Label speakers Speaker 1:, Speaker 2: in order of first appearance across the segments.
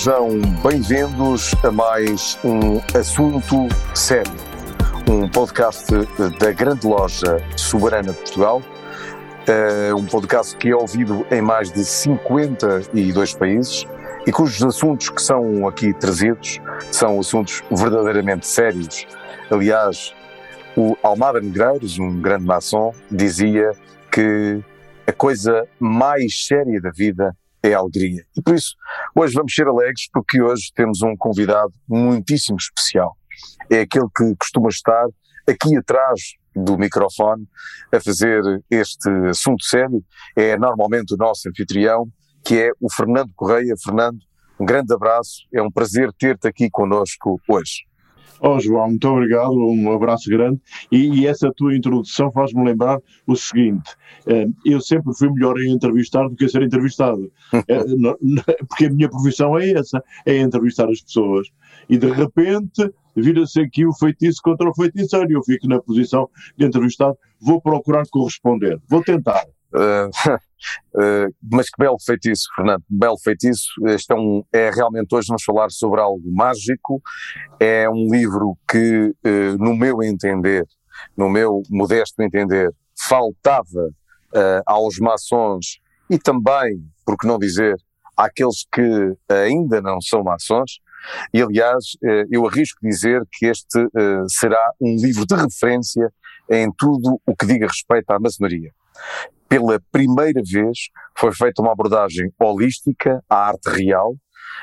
Speaker 1: Sejam bem-vindos a mais um Assunto Sério, um podcast da Grande Loja Soberana de Portugal, uh, um podcast que é ouvido em mais de 52 países e cujos assuntos que são aqui trazidos são assuntos verdadeiramente sérios. Aliás, o Almada Negreiros, um grande maçom, dizia que a coisa mais séria da vida é alegria. E por isso, hoje vamos ser alegres porque hoje temos um convidado muitíssimo especial. É aquele que costuma estar aqui atrás do microfone a fazer este assunto sério. É normalmente o nosso anfitrião, que é o Fernando Correia. Fernando, um grande abraço, é um prazer ter-te aqui conosco hoje.
Speaker 2: Oh, João, muito obrigado, um abraço grande. E, e essa tua introdução faz-me lembrar o seguinte: eh, eu sempre fui melhor em entrevistar do que a ser entrevistado. Eh, porque a minha profissão é essa: é entrevistar as pessoas. E de repente vira-se aqui o feitiço contra o feiticeiro. Eu fico na posição de entrevistado. Vou procurar corresponder. Vou tentar. Uh,
Speaker 1: uh, mas que belo feitiço, Fernando, belo feitiço. Este é, um, é realmente hoje vamos falar sobre algo mágico. É um livro que, uh, no meu entender, no meu modesto entender, faltava aos maçons e também, por que não dizer, àqueles que ainda não são maçons. E aliás, eu arrisco dizer que este será um livro de referência em tudo o que diga respeito à maçonaria pela primeira vez foi feita uma abordagem holística à arte real,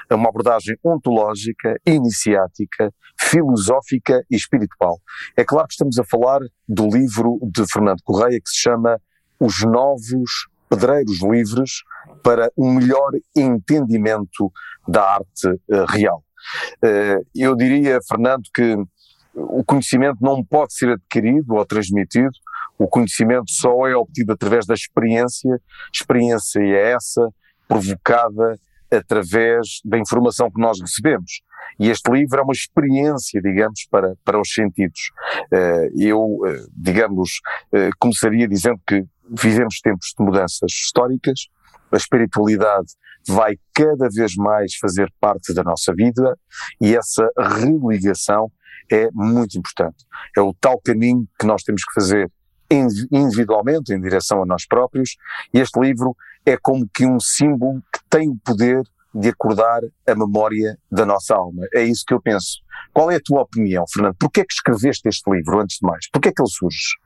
Speaker 1: uma abordagem ontológica, iniciática, filosófica e espiritual. É claro que estamos a falar do livro de Fernando Correia que se chama Os Novos Pedreiros Livres para um melhor entendimento da arte uh, real. Uh, eu diria, Fernando, que o conhecimento não pode ser adquirido ou transmitido o conhecimento só é obtido através da experiência, experiência é essa provocada através da informação que nós recebemos. E este livro é uma experiência, digamos, para, para os sentidos. Eh, eu, eh, digamos, eh, começaria dizendo que vivemos tempos de mudanças históricas, a espiritualidade vai cada vez mais fazer parte da nossa vida e essa religação é muito importante. É o tal caminho que nós temos que fazer individualmente, em direção a nós próprios, e este livro é como que um símbolo que tem o poder de acordar a memória da nossa alma. É isso que eu penso. Qual é a tua opinião, Fernando? Porquê é que escreveste este livro, antes de mais? Porquê é que ele surge?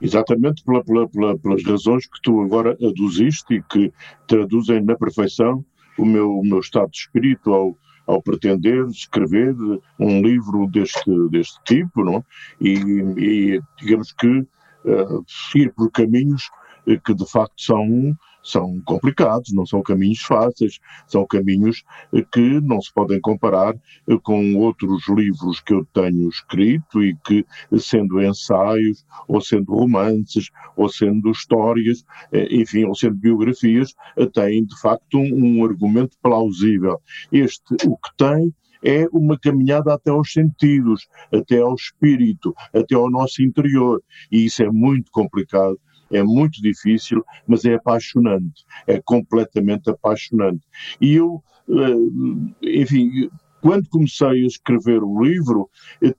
Speaker 2: Exatamente pela, pela, pela, pelas razões que tu agora aduziste e que traduzem na perfeição o meu, o meu estado de espírito ao, ao pretender escrever um livro deste, deste tipo, não? E, e digamos que uh, ir por caminhos que de facto são são complicados, não são caminhos fáceis, são caminhos eh, que não se podem comparar eh, com outros livros que eu tenho escrito e que, sendo ensaios, ou sendo romances, ou sendo histórias, eh, enfim, ou sendo biografias, têm de facto um, um argumento plausível. Este, o que tem, é uma caminhada até aos sentidos, até ao espírito, até ao nosso interior. E isso é muito complicado é muito difícil, mas é apaixonante, é completamente apaixonante. E eu, eh, enfim, quando comecei a escrever o livro,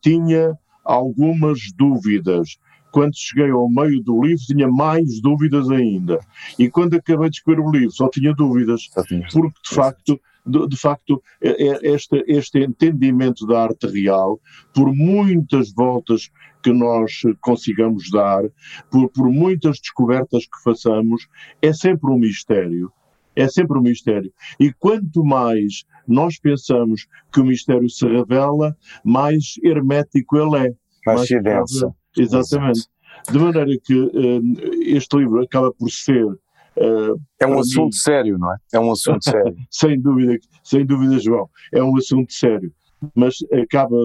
Speaker 2: tinha algumas dúvidas. Quando cheguei ao meio do livro, tinha mais dúvidas ainda. E quando acabei de escrever o livro, só tinha dúvidas, porque de facto de, de, facto, é, é este, este entendimento da arte real, por muitas voltas que nós consigamos dar, por, por muitas descobertas que façamos, é sempre um mistério. É sempre um mistério. E quanto mais nós pensamos que o mistério se revela, mais hermético ele é.
Speaker 1: Mais, se densa.
Speaker 2: Exatamente. De maneira que uh, este livro acaba por ser. Uh,
Speaker 1: é um assunto mim, sério, não é? É um assunto sério.
Speaker 2: sem dúvida, sem dúvida, João. É um assunto sério. Mas acaba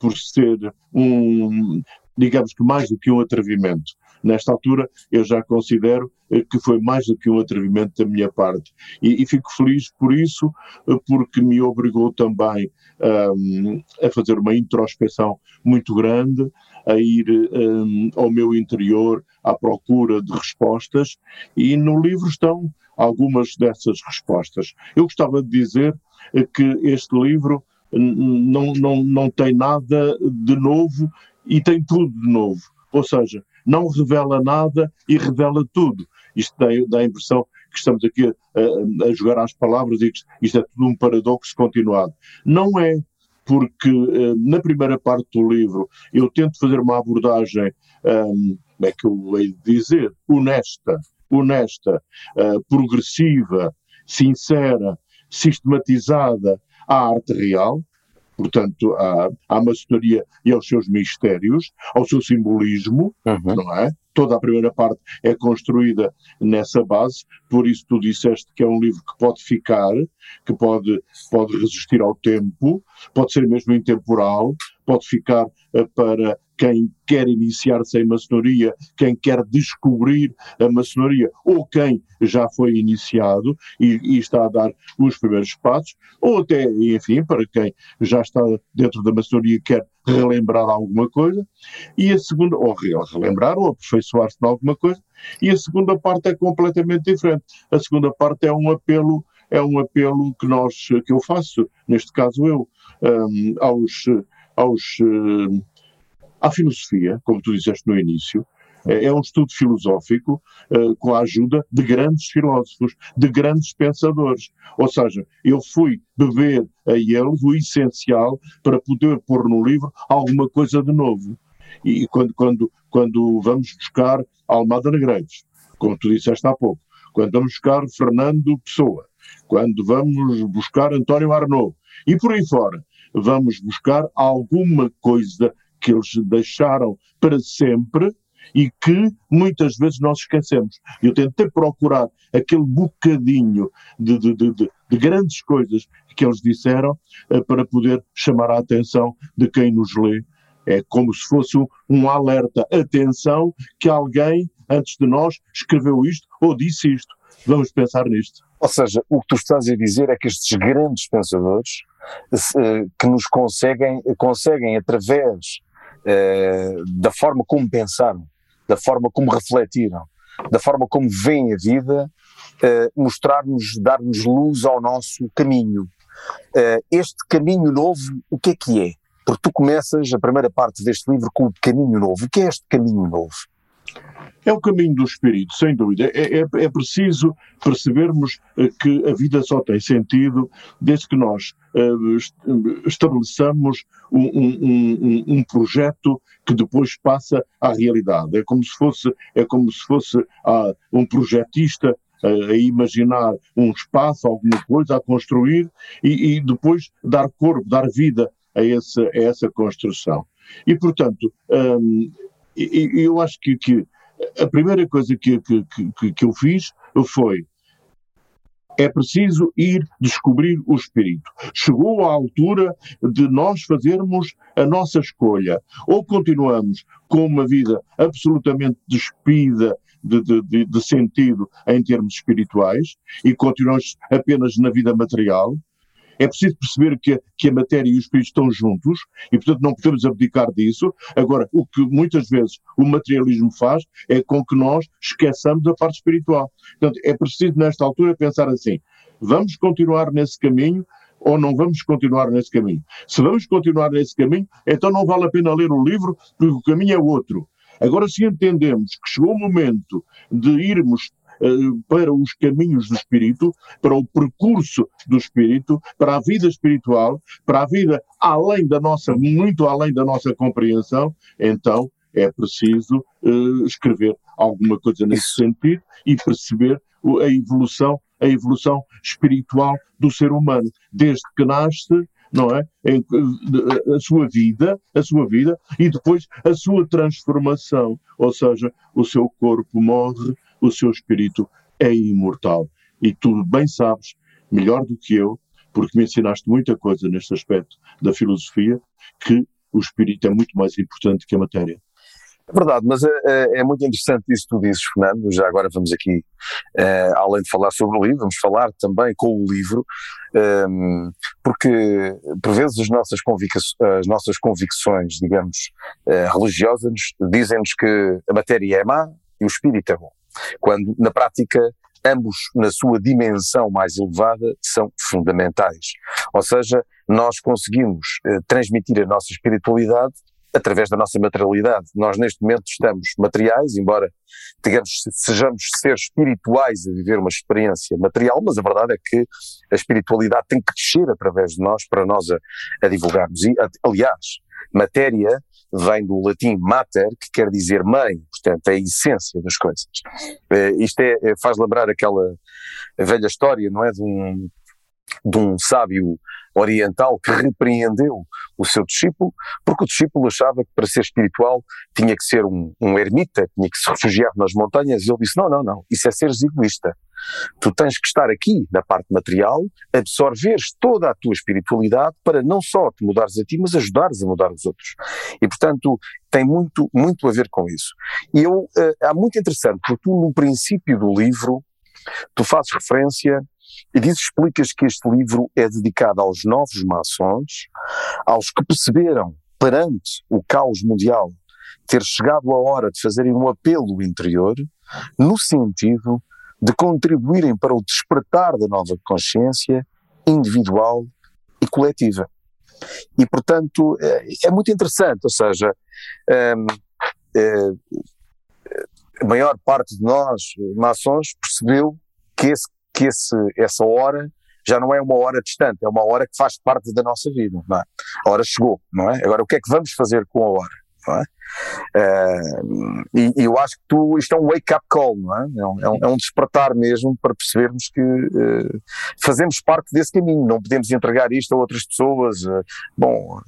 Speaker 2: por ser um, digamos que mais do que um atrevimento. Nesta altura, eu já considero eh, que foi mais do que um atrevimento da minha parte. E, e fico feliz por isso, eh, porque me obrigou também um, a fazer uma introspeção muito grande, a ir um, ao meu interior à procura de respostas, e no livro estão algumas dessas respostas. Eu gostava de dizer eh, que este livro não, não, não tem nada de novo e tem tudo de novo. Ou seja, não revela nada e revela tudo. Isto dá, dá a impressão que estamos aqui a, a, jogar às palavras e que isto é tudo um paradoxo continuado. Não é, porque uh, na primeira parte do livro eu tento fazer uma abordagem, um, como é que eu hei de dizer, honesta, honesta, uh, progressiva, sincera, sistematizada à arte real, portanto, à, à maçonaria e aos seus mistérios, ao seu simbolismo, uhum. não é? Toda a primeira parte é construída nessa base, por isso tu disseste que é um livro que pode ficar, que pode, pode resistir ao tempo, pode ser mesmo intemporal, pode ficar uh, para quem quer iniciar-se em maçonaria, quem quer descobrir a maçonaria, ou quem já foi iniciado e, e, está a dar os primeiros passos, ou até, enfim, para quem já está dentro da maçonaria e quer relembrar alguma coisa, e a segunda, ou relembrar ou aperfeiçoar-se em alguma coisa, e a segunda parte é completamente diferente. A segunda parte é um apelo é um apelo que nós que eu faço, neste caso eu, um, aos aos, uh, à filosofia, como tu disseste no início, é, é um estudo filosófico uh, com a ajuda de grandes filósofos, de grandes pensadores. Ou seja, eu fui beber a eles o essencial para poder pôr no livro alguma coisa de novo. E quando, quando, quando vamos buscar Almada Negreiros, como tu disseste há pouco, quando vamos buscar Fernando Pessoa, quando vamos buscar António Arnaud, e por aí fora, vamos buscar alguma coisa que eles deixaram para sempre e que muitas vezes nós esquecemos. Eu tentei procurar aquele bocadinho de, de, de, de grandes coisas que eles disseram uh, para poder chamar a atenção de quem nos lê. É como se fosse um, um alerta. Atenção, que alguém antes de nós escreveu isto ou disse isto. Vamos pensar nisto.
Speaker 1: Ou seja, o que tu estás a dizer é que estes grandes pensadores eh, que nos conseguem, conseguem através eh, da forma como pensaram, da forma como refletiram, da forma como veem a vida, eh, mostrar-nos, dar-nos luz ao nosso caminho. este caminho novo, o que é que é? Porque tu começas a primeira parte deste livro com o caminho novo. O que é este caminho novo?
Speaker 2: É o caminho do espírito, sem dúvida. É, é, é preciso percebermos uh, que a vida só tem sentido desde que nós uh, estabeleçamos um, um, um, um, projeto que depois passa à realidade. É como se fosse, é como se fosse uh, um projetista a imaginar um espaço, alguma coisa a construir e, e depois dar corpo, dar vida a essa, a essa construção. E, portanto, um, eu acho que, que a primeira coisa que, que, que, que eu fiz foi é preciso ir descobrir o espírito. Chegou a altura de nós fazermos a nossa escolha. Ou continuamos com uma vida absolutamente despida de, de, de, sentido em termos espirituais e continuamos apenas na vida material, é preciso perceber que, que a matéria e o espírito estão juntos e, portanto, não podemos abdicar disso. Agora, o que muitas vezes o materialismo faz é com que nós esqueçamos a parte espiritual. Portanto, é preciso, nesta altura, pensar assim: vamos continuar nesse caminho ou não vamos continuar nesse caminho? Se vamos continuar nesse caminho, então não vale a pena ler o livro, porque o caminho é outro. Agora, se entendemos que chegou o momento de irmos para os caminhos do espírito, para o percurso do espírito, para a vida espiritual, para a vida além da nossa, muito além da nossa compreensão, então é preciso uh, escrever alguma coisa nesse sentido e perceber a evolução, a evolução espiritual do ser humano, desde que nasce não é? A sua vida, a sua vida e depois a sua transformação, ou seja, o seu corpo morre, o seu espírito é imortal. E tu bem sabes, melhor do que eu, porque me ensinaste muita coisa neste aspecto da filosofia, que o espírito é muito mais importante que a matéria.
Speaker 1: É verdade, mas é, é, é, muito interessante isso que tu dizes, Fernando. Já agora vamos aqui, é, além de falar sobre o livro, vamos falar também com o livro, ehm, porque por vezes as nossas, as nossas convicções, digamos, religiosas, dizem-nos que a matéria é má e o espírito é bom. Quando, na prática, ambos, na sua dimensão mais elevada, são fundamentais. Ou seja, nós conseguimos eh, transmitir a nossa espiritualidade através da nossa materialidade. Nós neste momento estamos materiais, embora digamos, sejamos seres espirituais a viver uma experiência material, mas a verdade é que a espiritualidade tem que descer através de nós para nós a, a divulgarmos. E, aliás, matéria vem do latim mater, que quer dizer mãe, portanto é a essência das coisas. Uh, isto é, é, faz lembrar aquela velha história, não é, de um, de um sábio oriental que repreendeu o seu discípulo, porque o discípulo achava que para ser espiritual tinha que ser um, um ermita, tinha que se refugiar nas montanhas, e ele disse: Não, não, não, isso é seres egoísta. Tu tens que estar aqui na parte material, absorveres toda a tua espiritualidade para não só te mudares a ti, mas ajudares a mudar os outros. E portanto tem muito, muito a ver com isso. E eu, uh, é muito interessante, porque tu no princípio do livro, tu fazes referência e diz, explicas que este livro é dedicado aos novos maçons, aos que perceberam, perante o caos mundial, ter chegado a hora de fazerem um apelo interior, no sentido de contribuírem para o despertar da nova consciência individual e coletiva. E, portanto, é, é muito interessante, ou seja, é, é, a maior parte de nós, maçons, percebeu que esse que esse, essa hora já não é uma hora distante, é uma hora que faz parte da nossa vida, é? A hora chegou, não é? Agora, o que é que vamos fazer com a hora? Não é? Uh, e, e, eu acho que tu, isto é um wake-up call, não é? É um, é um, é um, despertar mesmo para percebermos que uh, fazemos parte desse caminho, não podemos entregar isto a outras pessoas. Uh, bom,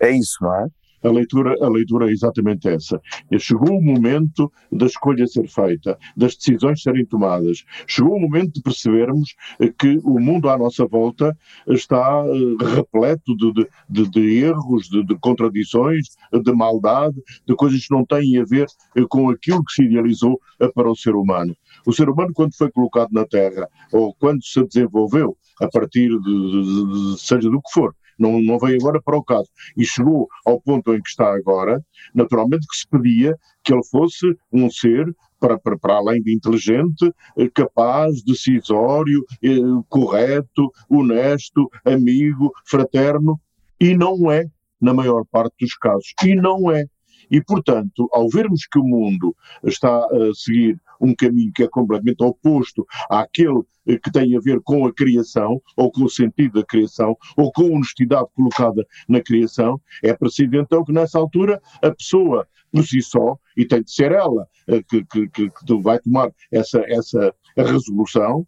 Speaker 1: é isso, não é?
Speaker 2: A leitura, a leitura é exatamente essa. Chegou o momento da escolha ser feita, das decisões serem tomadas. Chegou o momento de percebermos que o mundo à nossa volta está eh, repleto de, de, de erros, de, de, contradições, de maldade, de coisas que não têm a ver eh, com aquilo que se idealizou eh, para o ser humano. O ser humano, quando foi colocado na Terra, ou quando se desenvolveu, a partir de, de, de seja do que for, não, não veio agora para o caso. E chegou ao ponto em que está agora, naturalmente que se pedia que ele fosse um ser para, para, para, além de inteligente, eh, capaz, decisório, eh, correto, honesto, amigo, fraterno, e não é, na maior parte dos casos. E não é. E, portanto, ao vermos que o mundo está a seguir um caminho que é completamente oposto àquele eh, que tem a ver com a criação, ou com o sentido da criação, ou com a honestidade colocada na criação, é preciso então que nessa altura a pessoa, por si só, e tem de ser ela eh, que, que, que, vai tomar essa, essa resolução,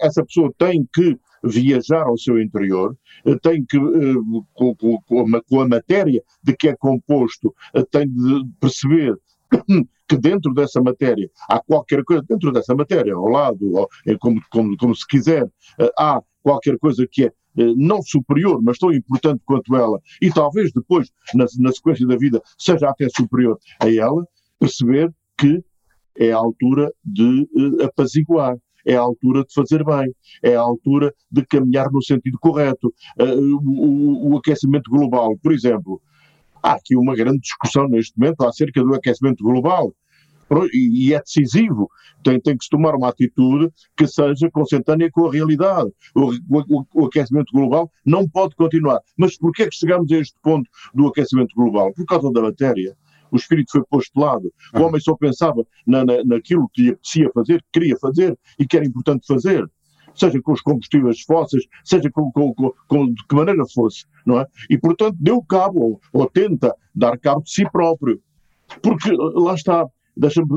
Speaker 2: essa pessoa tem que viajar ao seu interior, eh, tem que, com, com, com a matéria de que é composto, tem de perceber que dentro dessa matéria há qualquer coisa, dentro dessa matéria, ao lado, ou, como, como, como se quiser, eh, há qualquer coisa que é eh, não superior, mas tão importante quanto ela, e talvez depois, na, na sequência da vida, seja até superior a ela, perceber que é a altura de uh, apaziguar, é a altura de fazer bem, é a altura de caminhar no sentido correto. Uh, o, o, aquecimento global, por exemplo, Há aqui uma grande discussão neste momento acerca do aquecimento global e é decisivo. Tem, tem que se tomar uma atitude que seja consentânea com a realidade. O, o, o, aquecimento global não pode continuar. Mas porquê é que chegamos a este ponto do aquecimento global? Por causa da matéria. O espírito foi posto de lado. O homem só pensava na, na, naquilo que lhe apetecia fazer, que queria fazer e que era importante fazer. Seja com os combustíveis fósseis, seja com, com, com, com de que maneira fosse, não é? E, portanto, deu cabo, ou, ou tenta dar cabo de si próprio. Porque, lá está, deixa-me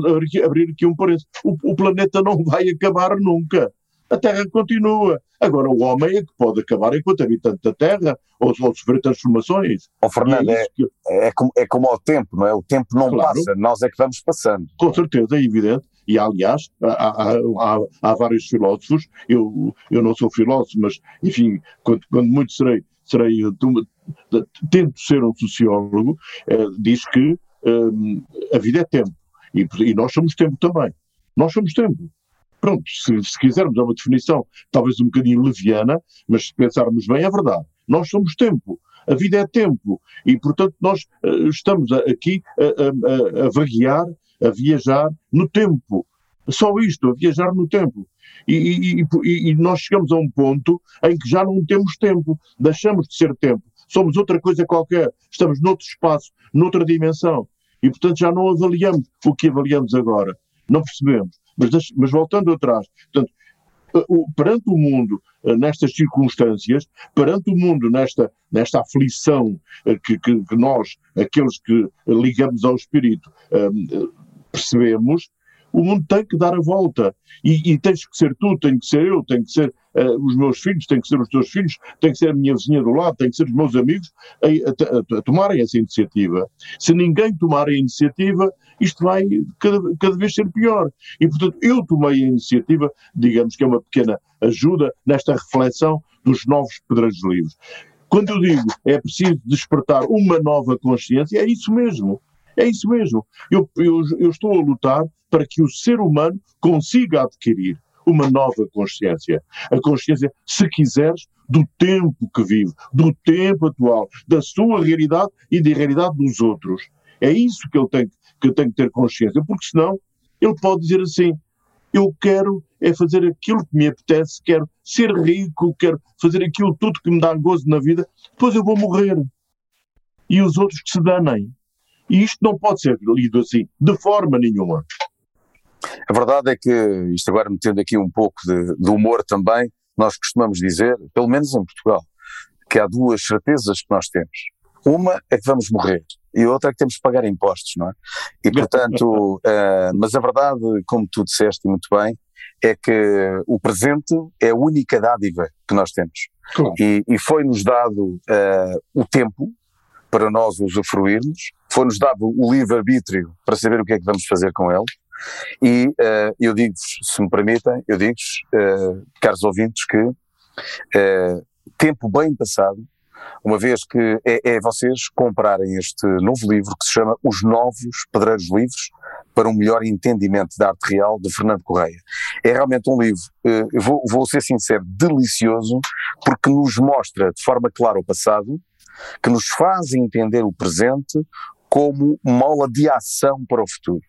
Speaker 2: abrir, aqui um parênteses, o, o planeta não vai acabar nunca a Terra continua. Agora, o homem é que pode acabar enquanto habitante da Terra ou, ou sofrer transformações.
Speaker 1: Oh, Fernando, é, que... é, como, é como ao tempo, não é? O tempo não claro. passa, nós é que vamos passando.
Speaker 2: Com certeza, é evidente. E, aliás, há, há, há, há vários filósofos, eu, eu não sou filósofo, mas, enfim, quando, quando muito serei, serei tento ser um sociólogo, eh, diz que eh, a vida é tempo. E, e nós somos tempo também. Nós somos tempo. Pronto, se, se quisermos, é uma definição talvez um bocadinho leviana, mas se pensarmos bem, é verdade. Nós somos tempo. A vida é tempo. E, portanto, nós uh, estamos aqui a, a, a, vaguear, a viajar no tempo. Só isto, a viajar no tempo. E, e, e, nós chegamos a um ponto em que já não temos tempo, deixamos de ser tempo, somos outra coisa qualquer, estamos noutro espaço, noutra dimensão. E, portanto, já não avaliamos o que avaliamos agora. Não percebemos. Mas, mas voltando atrás, portanto, perante o mundo eh, nestas circunstâncias, perante o mundo nesta, nesta aflição eh, que, que, que nós, aqueles que ligamos ao Espírito, eh, percebemos, o mundo tem que dar a volta. E, e tens que ser tu, tem que ser eu, tem que ser uh, os meus filhos, tem que ser os teus filhos, tem que ser a minha vizinha do lado, tem que ser os meus amigos a, a, a, a tomarem essa iniciativa. Se ninguém tomar a iniciativa, isto vai cada, cada vez ser pior. E, portanto, eu tomei a iniciativa, digamos que é uma pequena ajuda nesta reflexão dos novos pedreiros livres. Quando eu digo é preciso despertar uma nova consciência, é isso mesmo. É isso mesmo. Eu, eu, eu estou a lutar para que o ser humano consiga adquirir uma nova consciência. A consciência, se quiseres, do tempo que vive, do tempo atual, da sua realidade e da realidade dos outros. É isso que ele tem que, que ter consciência, porque senão ele pode dizer assim: eu quero é fazer aquilo que me apetece, quero ser rico, quero fazer aquilo tudo que me dá gozo na vida, depois eu vou morrer. E os outros que se danem. E isto não pode ser lido assim, de forma nenhuma.
Speaker 1: A verdade é que, isto agora metendo aqui um pouco de, de humor também, nós costumamos dizer, pelo menos em Portugal, que há duas certezas que nós temos. Uma é que vamos morrer e outra é que temos que pagar impostos, não é? E portanto, uh, mas a verdade, como tu disseste muito bem, é que o presente é a única dádiva que nós temos. Claro. E, e foi-nos dado uh, o tempo para nós usufruirmos, foi-nos dado o livre-arbítrio para saber o que é que vamos fazer com ele, e uh, eu digo-vos, se me permitem, eu digo-vos, uh, caros ouvintes, que uh, tempo bem passado, uma vez que é, é, vocês comprarem este novo livro que se chama Os Novos Pedreiros Livres para um melhor entendimento da arte real de Fernando Correia. É realmente um livro, vou, vou ser sincero, delicioso, porque nos mostra de forma clara o passado, que nos faz entender o presente como mola de ação para o futuro.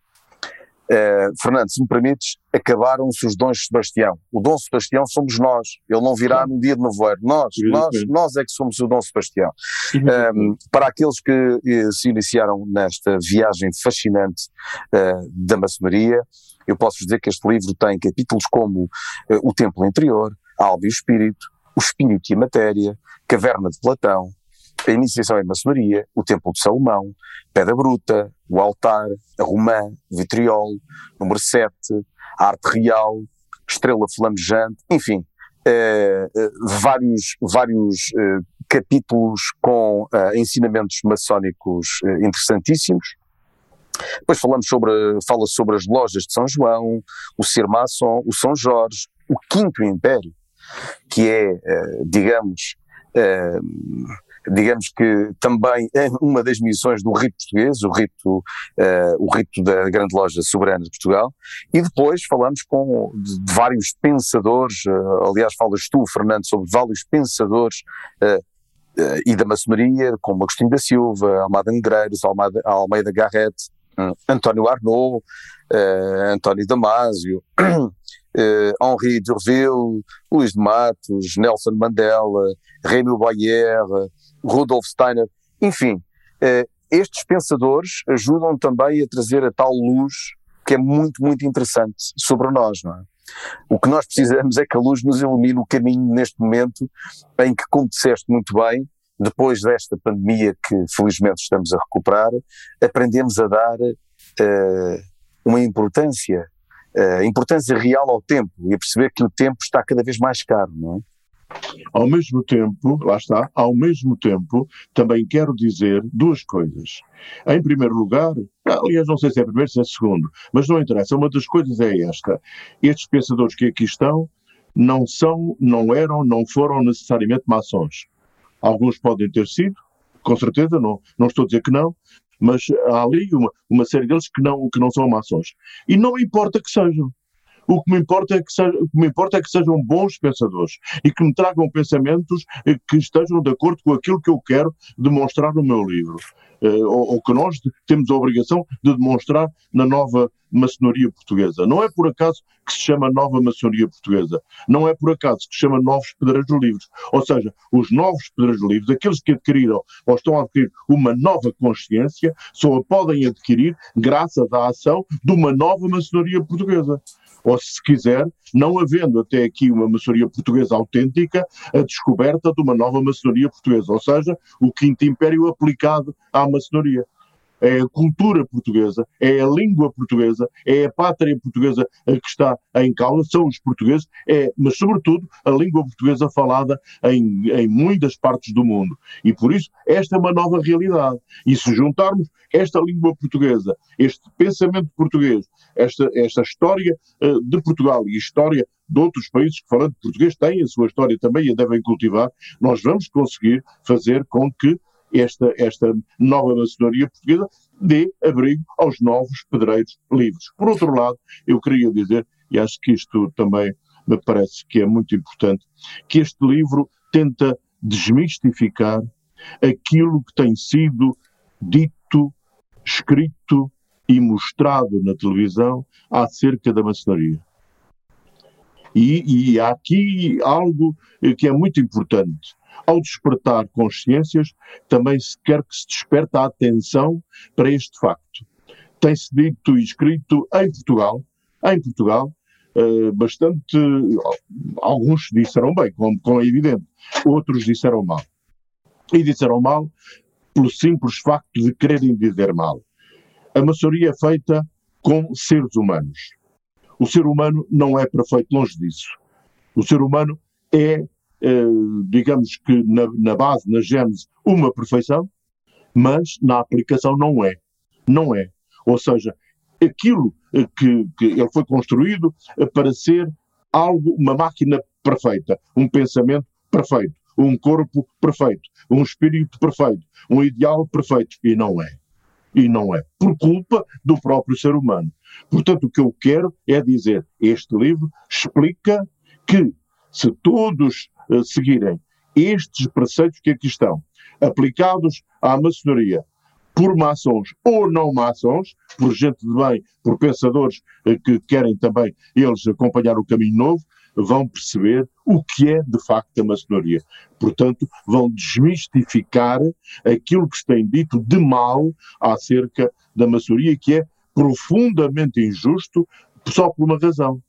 Speaker 1: Uh, Fernando, se me permites, acabaram-se os dons Sebastião. O Dom Sebastião somos nós. Ele não virá no dia de nevoeiro. Nós, nós, nós é que somos o Dom Sebastião. Um, para aqueles que uh, se iniciaram nesta viagem fascinante uh, da maçonaria, eu posso dizer que este livro tem capítulos como O Templo Interior, a Alma e o Espírito, O Espírito e a Matéria, Caverna de Platão, a iniciação em maçonaria, o Templo de Salomão, Pedra Bruta, o Altar, a Romã, o Vitriol, número 7, a Arte Real, Estrela Flamejante, enfim, eh, eh, vários, vários eh, capítulos com ensinamentos maçónicos interessantíssimos. Depois falamos sobre, fala sobre as lojas de São João, o ser maçom, o São Jorge, o Quinto Império, que é, digamos, digamos que também é uma das missões do rito português, o rito, uh, o rito da Grande Loja Soberana de Portugal, e depois falamos com de, vários pensadores, uh, aliás falas tu, Fernando, sobre vários pensadores uh, e da maçonaria, como Agostinho da Silva, Almada Negreiros, Almeida, Garrett, António Arnaud, António Damasio, Henri Durville, Luís de Matos, Nelson Mandela, Rémy Boyer, Rudolf Steiner, enfim, uh, estes pensadores ajudam também a trazer a tal luz que é muito, muito interessante sobre nós, não é? O que nós precisamos é que a luz nos ilumine o caminho neste momento em que, como disseste muito bem, depois desta pandemia que felizmente estamos a recuperar, aprendemos a dar uh, uma importância, uh, importância real ao tempo e a perceber que o tempo está cada vez mais caro, não é?
Speaker 2: Ao mesmo tempo, lá está, ao mesmo tempo, também quero dizer duas coisas. Em primeiro lugar, aliás, não sei se é primeiro, se é segundo, mas não interessa, uma das coisas é esta. Estes pensadores que aqui estão não são, não eram, não foram necessariamente maçons. Alguns podem ter sido, com certeza, não, não estou a dizer que não, mas há ali uma, uma série deles que não, que não são maçons. E não importa que sejam. O que me importa é que, seja, o que me importa é que sejam bons pensadores e que me tragam pensamentos que estejam de acordo com aquilo que eu quero demonstrar no meu livro. Uh, ou, ou, que nós temos a obrigação de demonstrar na nova maçonaria portuguesa. Não é por acaso que se chama nova maçonaria portuguesa. Não é por acaso que se chama novos pedreiros livres. Ou seja, os novos pedreiros livres, aqueles que adquiriram ou estão a adquirir uma nova consciência, só a podem adquirir graças à ação de uma nova maçonaria portuguesa ou se quiser, não havendo até aqui uma maçonaria portuguesa autêntica, a descoberta de uma nova maçonaria portuguesa, ou seja, o quinto império aplicado à maçonaria é a cultura portuguesa, é a língua portuguesa, é a pátria portuguesa que está em causa, são os portugueses, é, mas sobretudo a língua portuguesa falada em, em muitas partes do mundo. E por isso esta é uma nova realidade. E se juntarmos esta língua portuguesa, este pensamento português, esta, esta história uh, de Portugal e história de outros países que, falando português, têm a sua história também e a devem cultivar, nós vamos conseguir fazer com que esta, esta nova maçonaria portuguesa dê abrigo aos novos pedreiros livres. Por outro lado, eu queria dizer, e acho que isto também me parece que é muito importante, que este livro tenta desmistificar aquilo que tem sido dito, escrito e mostrado na televisão acerca da maçonaria. E, e há aqui algo que é muito importante. Ao despertar consciências, também se quer que se desperte a atenção para este facto. Tem-se dito e escrito em Portugal, em Portugal, uh, bastante. Alguns disseram bem, como, como é evidente, outros disseram mal. E disseram mal pelo simples facto de quererem dizer mal. A maçonaria é feita com seres humanos. O ser humano não é perfeito, longe disso. O ser humano é eh, digamos que na, na base, na gênese, uma perfeição, mas na aplicação não é. Não é. Ou seja, aquilo que, que ele foi construído eh, para ser algo, uma máquina perfeita, um pensamento perfeito, um corpo perfeito, um espírito perfeito, um ideal perfeito. E não é. E não é. Por culpa do próprio ser humano. Portanto, o que eu quero é dizer: este livro explica que se todos uh, seguirem estes preceitos que aqui estão, aplicados à maçonaria, por maçons ou não maçons, por gente de bem, por pensadores uh, que querem também eles acompanhar o caminho novo, vão perceber o que é de facto a maçonaria. Portanto, vão desmistificar aquilo que se tem dito de mal acerca da maçonaria, que é profundamente injusto só por uma razão.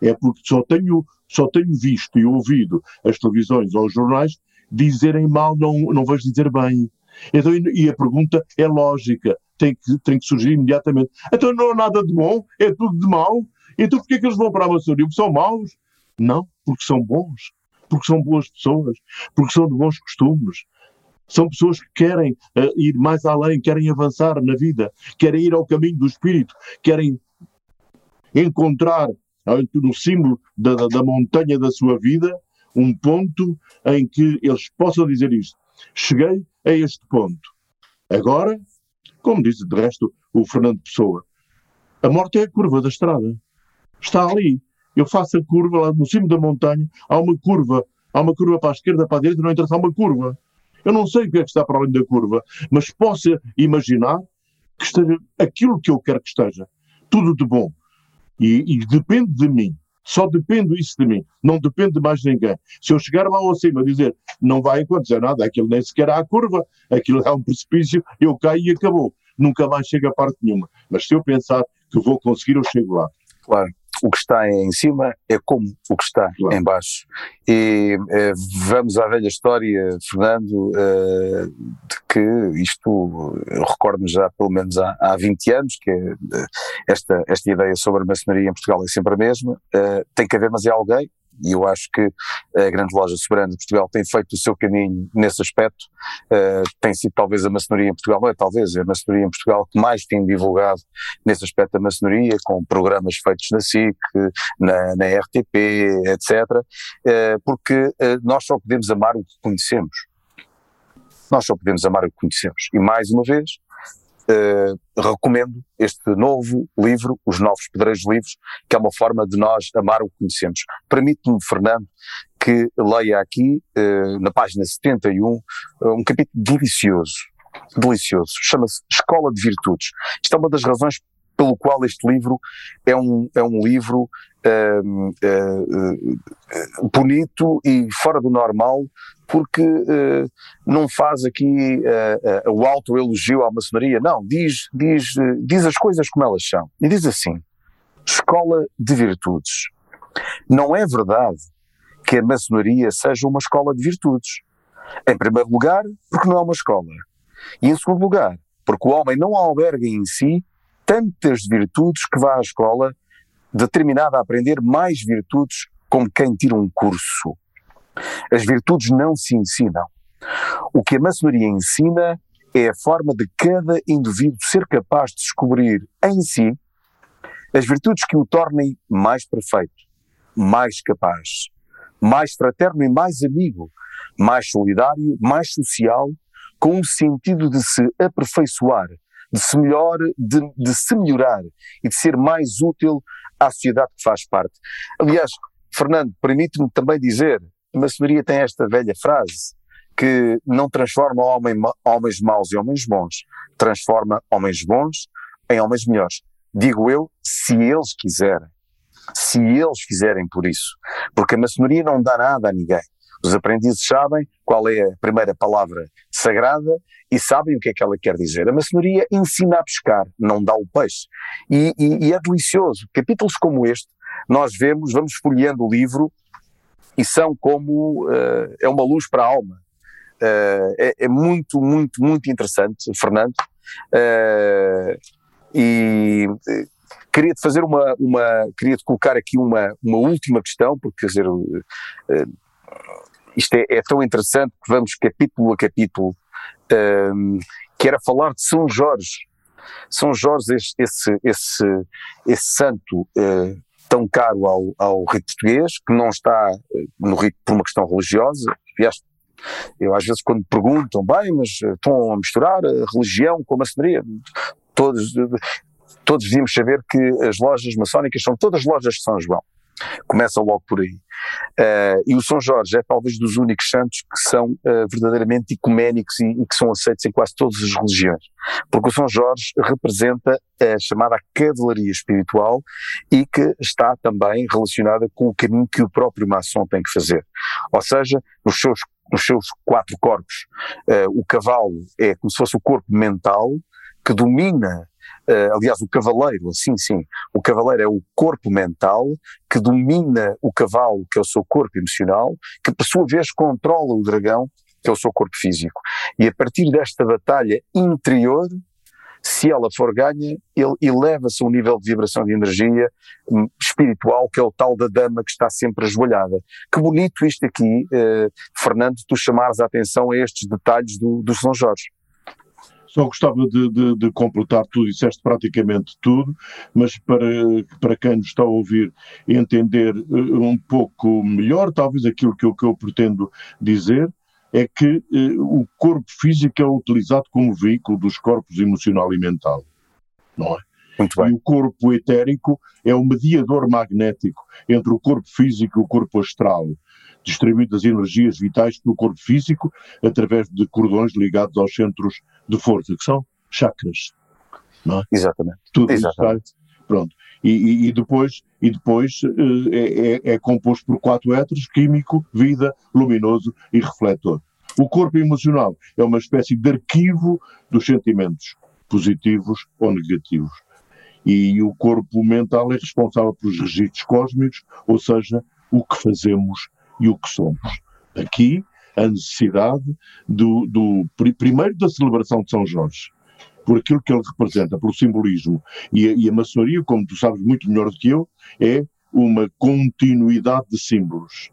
Speaker 2: É porque só tenho só tenho visto e ouvido as televisões ou os jornais dizerem mal, não, não vais dizer bem. Então, e a pergunta é lógica, tem que, tem que surgir imediatamente. Então não há nada de bom, é tudo de mau. Então porquê que eles vão para a maçonaria? Porque são maus? Não, porque são bons. Porque são boas pessoas. Porque são de bons costumes. São pessoas que querem uh, ir mais além, querem avançar na vida, querem ir ao caminho do espírito, querem encontrar no cimo da, da montanha da sua vida, um ponto em que eles possam dizer isto. Cheguei a este ponto. Agora, como disse de resto o Fernando Pessoa, a morte é a curva da estrada. Está ali. Eu faço a curva lá no cimo da montanha, há uma curva, há uma curva para a esquerda, para a direita, não interessa, há uma curva. Eu não sei o que é que está para além da curva, mas posso imaginar que esteja aquilo que eu quero que esteja. Tudo de bom. E, e, depende de mim, Só depende isso de mim, não depende de mais ninguém. Se eu chegar lá ao cima e dizer não vai acontecer nada, aquilo nem sequer há curva, aquilo é um precipício, eu caio e acabou. Nunca mais chego a parte nenhuma. Mas se eu pensar que vou conseguir, eu chego lá.
Speaker 1: Claro o que está em cima é como o que está claro. em baixo. E eh, vamos à velha história, Fernando, eh, de que isto, eu recordo-me já pelo menos há, há 20 anos, que é, esta, esta ideia sobre a maçonaria em Portugal é sempre a mesma, eh, tem que haver mas é alguém, e eu acho que a grande loja soberana de Portugal tem feito o seu caminho nesse aspecto, uh, tem sido talvez a maçonaria em Portugal, não é talvez, é a maçonaria em Portugal que mais tem divulgado nesse aspecto da maçonaria, com programas feitos na SIC, na, na RTP, etc., uh, porque uh, nós só podemos amar o que conhecemos. Nós só podemos amar o que conhecemos. E mais uma vez, Uh, recomendo este novo livro, Os Novos Pedreiros Livros, que é uma forma de nós amar o que conhecemos. Permite-me, Fernando, que leia aqui, uh, na página 71, uh, um capítulo delicioso, delicioso, chama-se Escola de Virtudes. Isto é uma das razões pelo qual este livro é um, é um livro uh, uh, uh, bonito e fora do normal, porque não faz aqui o auto-elogio à maçonaria, não, diz, diz, diz as coisas como elas são. E diz assim: escola de virtudes. Não é verdade que a maçonaria seja uma escola de virtudes. Em primeiro lugar, porque não é uma escola. E em segundo lugar, porque o homem não alberga em si tantas virtudes que vá à escola determinada a aprender mais virtudes como quem tira um curso. As virtudes não se ensinam. O que a maçonaria ensina é a forma de cada indivíduo ser capaz de descobrir em si as virtudes que o tornem mais perfeito, mais capaz, mais fraterno e mais amigo, mais solidário, mais social, com o sentido de se aperfeiçoar, de se melhor, de, de se melhorar e de ser mais útil à sociedade que faz parte. Aliás, Fernando, permite-me também dizer, a maçonaria tem esta velha frase, que não transforma homem, homens maus em homens bons, transforma homens bons em homens melhores. Digo eu, se eles quiserem. Se eles fizerem por isso. Porque a maçonaria não dá nada a ninguém. Os aprendizes sabem qual é a primeira palavra sagrada e sabem o que é que ela quer dizer. A maçonaria ensina a pescar, não dá o peixe. E, e, e é delicioso. Capítulos como este, nós vemos, vamos folheando o livro e são como, uh, é uma luz para a alma. Uh, é, é, muito, muito, muito interessante, Fernando. Uh, e queria-te fazer uma, uma queria-te colocar aqui uma, uma última questão, porque quer dizer, isto é, é, tão interessante que vamos capítulo a capítulo um, que era falar de São Jorge. São Jorge, esse, esse, esse, esse santo uh, tão caro ao, ao rito português, que não está uh, no rito por uma questão religiosa. Aliás, eu às vezes quando perguntam, bem, mas uh, estão a misturar a religião com a maçonaria, todos, todos devíamos saber que as lojas maçónicas são todas lojas de São João. Começa logo por aí. Uh, e o São Jorge é talvez dos únicos santos que são uh, verdadeiramente ecuménicos e, e, que são aceitos em quase todas as religiões. Porque o São Jorge representa a chamada cavalaria espiritual e que está também relacionada com o caminho que o próprio maçom tem que fazer. Ou seja, nos seus, nos seus quatro corpos, uh, o cavalo é como se fosse o corpo mental que domina Uh, aliás, o cavaleiro, assim sim, o cavaleiro é o corpo mental que domina o cavalo, que é o seu corpo emocional, que por sua vez controla o dragão, que é o seu corpo físico. E a partir desta batalha interior, se ela for ganha, ele eleva-se a um nível de vibração de energia hum, espiritual, que é o tal da dama que está sempre ajoelhada. Que bonito isto aqui, uh, Fernando, tu chamares a atenção a estes detalhes do, do São Jorge.
Speaker 2: Só gostava de, de, de, completar tudo, disseste praticamente tudo, mas para, para quem nos está a ouvir entender uh, um pouco melhor, talvez aquilo que eu, que eu pretendo dizer, é que uh, o corpo físico é utilizado como veículo dos corpos emocional e mental, não é?
Speaker 1: Muito bem.
Speaker 2: E o corpo etérico é o mediador magnético entre o corpo físico e o corpo astral distribuindo as energias vitais pelo corpo físico através de cordões ligados aos centros de força, que são chakras. Não é?
Speaker 1: Exatamente.
Speaker 2: Tudo
Speaker 1: Exatamente.
Speaker 2: isso Pronto. e, e, depois, e depois é, é, é composto por quatro éteres, químico, vida, luminoso e refletor. O corpo emocional é uma espécie de arquivo dos sentimentos, positivos ou negativos. E o corpo mental é responsável pelos registros cósmicos, ou seja, o que fazemos e o que somos. Aqui, a necessidade do, do primeiro da celebração de São Jorge, por aquilo que ele representa, pelo simbolismo. E a, e a maçonaria, como tu sabes muito melhor do que eu, é uma continuidade de símbolos.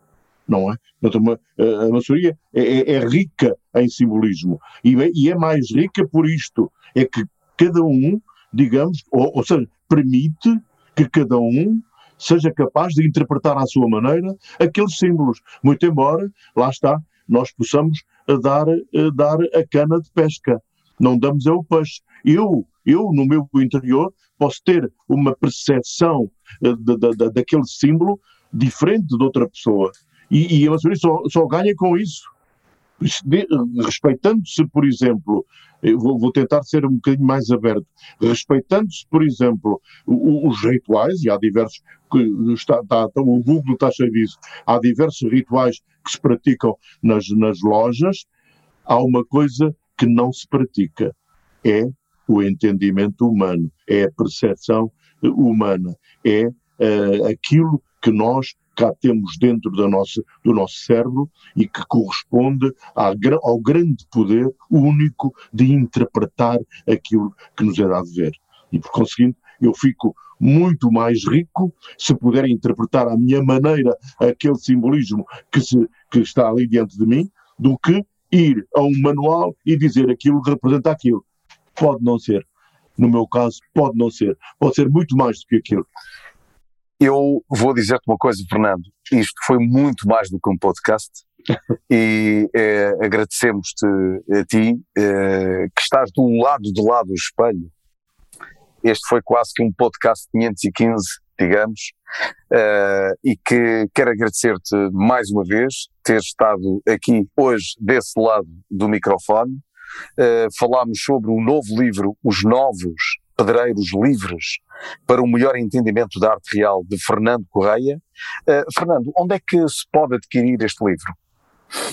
Speaker 2: Não é? Portanto, a maçonaria é, é, é, rica em simbolismo. E e é mais rica por isto: é que cada um, digamos, ou, ou seja, permite que cada um seja capaz de interpretar à sua maneira aqueles símbolos. Muito embora, lá está, nós possamos dar, dar a cana de pesca. Não damos é o peixe. Eu, eu, no meu interior, posso ter uma percepção eh, de, de, de, daquele símbolo diferente de outra pessoa. E, e a maçonaria só, só ganha com isso. Respeitando-se, por exemplo, vou, vou, tentar ser um bocadinho mais aberto, respeitando-se, por exemplo, os rituais, e há diversos, está, está, o Google está cheio disso, há diversos rituais que se praticam nas, nas lojas, há uma coisa que não se pratica, é o entendimento humano, é a percepção humana, é uh, aquilo que nós cá temos dentro da nossa, do nosso cérebro e que corresponde à, ao grande poder único de interpretar aquilo que nos é dado ver. E por conseguinte, eu fico muito mais rico se puder interpretar à minha maneira aquele simbolismo que, se, que está ali diante de mim, do que ir a um manual e dizer aquilo representa aquilo. Pode não ser. No meu caso, pode não ser. Pode ser muito mais do que aquilo.
Speaker 1: Eu vou dizer-te uma coisa, Fernando. Isto foi muito mais do que um podcast. e eh, agradecemos-te a ti eh, que estás do lado de lá do espelho. Este foi quase que um podcast 515, digamos, eh, e que quero agradecer-te mais uma vez ter estado aqui hoje desse lado do microfone. falámos sobre o novo livro, Os Novos Pedreiros Livres para um melhor entendimento da arte real de Fernando Correia. Uh, Fernando, onde é que se pode adquirir este livro?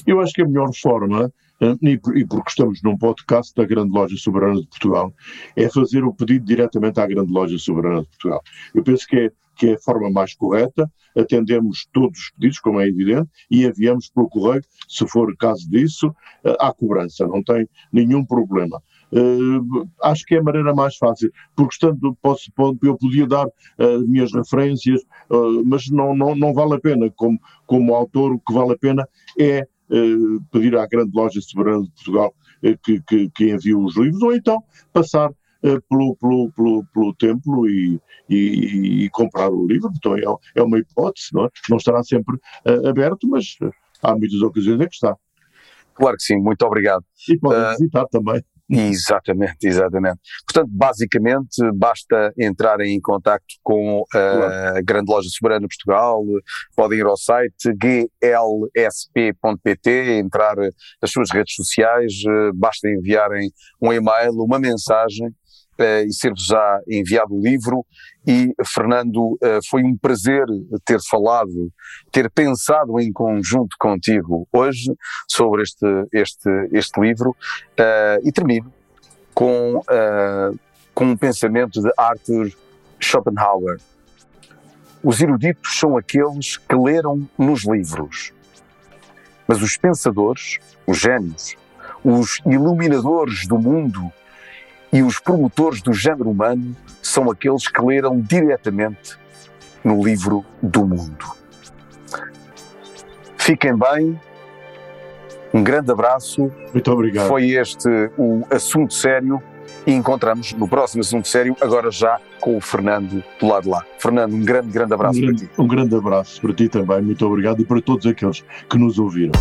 Speaker 2: Eu acho que a melhor forma, uh, e, porque estamos num podcast da Grande Loja Soberana de Portugal, é fazer o pedido diretamente à Grande Loja Soberana de Portugal. Eu penso que é, que é a forma mais correta, atendemos todos os pedidos, como é evidente, e enviamos pelo correio, se for caso disso, uh, à cobrança, não tem nenhum problema. Uh, acho que é a maneira mais fácil, porque estando, posso, eu podia dar as uh, minhas referências, uh, mas não, não, não vale a pena. Como, como autor, o que vale a pena é eh, pedir à grande loja soberana de Portugal que, que, que envie os livros, ou então passar pelo, pelo, pelo, pelo templo e, e, e, comprar o livro. Então é, é uma hipótese, não, é? não estará sempre aberto, mas há muitas ocasiões em que está.
Speaker 1: Claro que sim, muito obrigado.
Speaker 2: E podem visitar também.
Speaker 1: Exatamente, exatamente. Portanto, basicamente, basta entrarem em contato com a Grande Loja Soberana de Portugal, podem ir ao site glsp.pt, entrar nas suas redes sociais, basta enviarem um e-mail, uma mensagem e ser-vos já enviado o livro. E, Fernando, uh, foi um prazer ter falado, ter pensado em conjunto contigo hoje sobre este, este, este livro. Uh, e termino com, com um pensamento de Arthur Schopenhauer. Os eruditos são aqueles que leram nos livros. Mas os pensadores, os gênios, os iluminadores do mundo e os promotores do género humano são aqueles que leram diretamente no livro do mundo. Fiquem bem, um grande abraço.
Speaker 2: Muito obrigado.
Speaker 1: Foi este o assunto sério e encontramos no próximo assunto sério, agora já com o Fernando do lado de lá. Fernando, um grande, grande abraço
Speaker 2: um
Speaker 1: grande,
Speaker 2: para ti. Um grande abraço para ti também, muito obrigado e para todos aqueles que nos ouviram.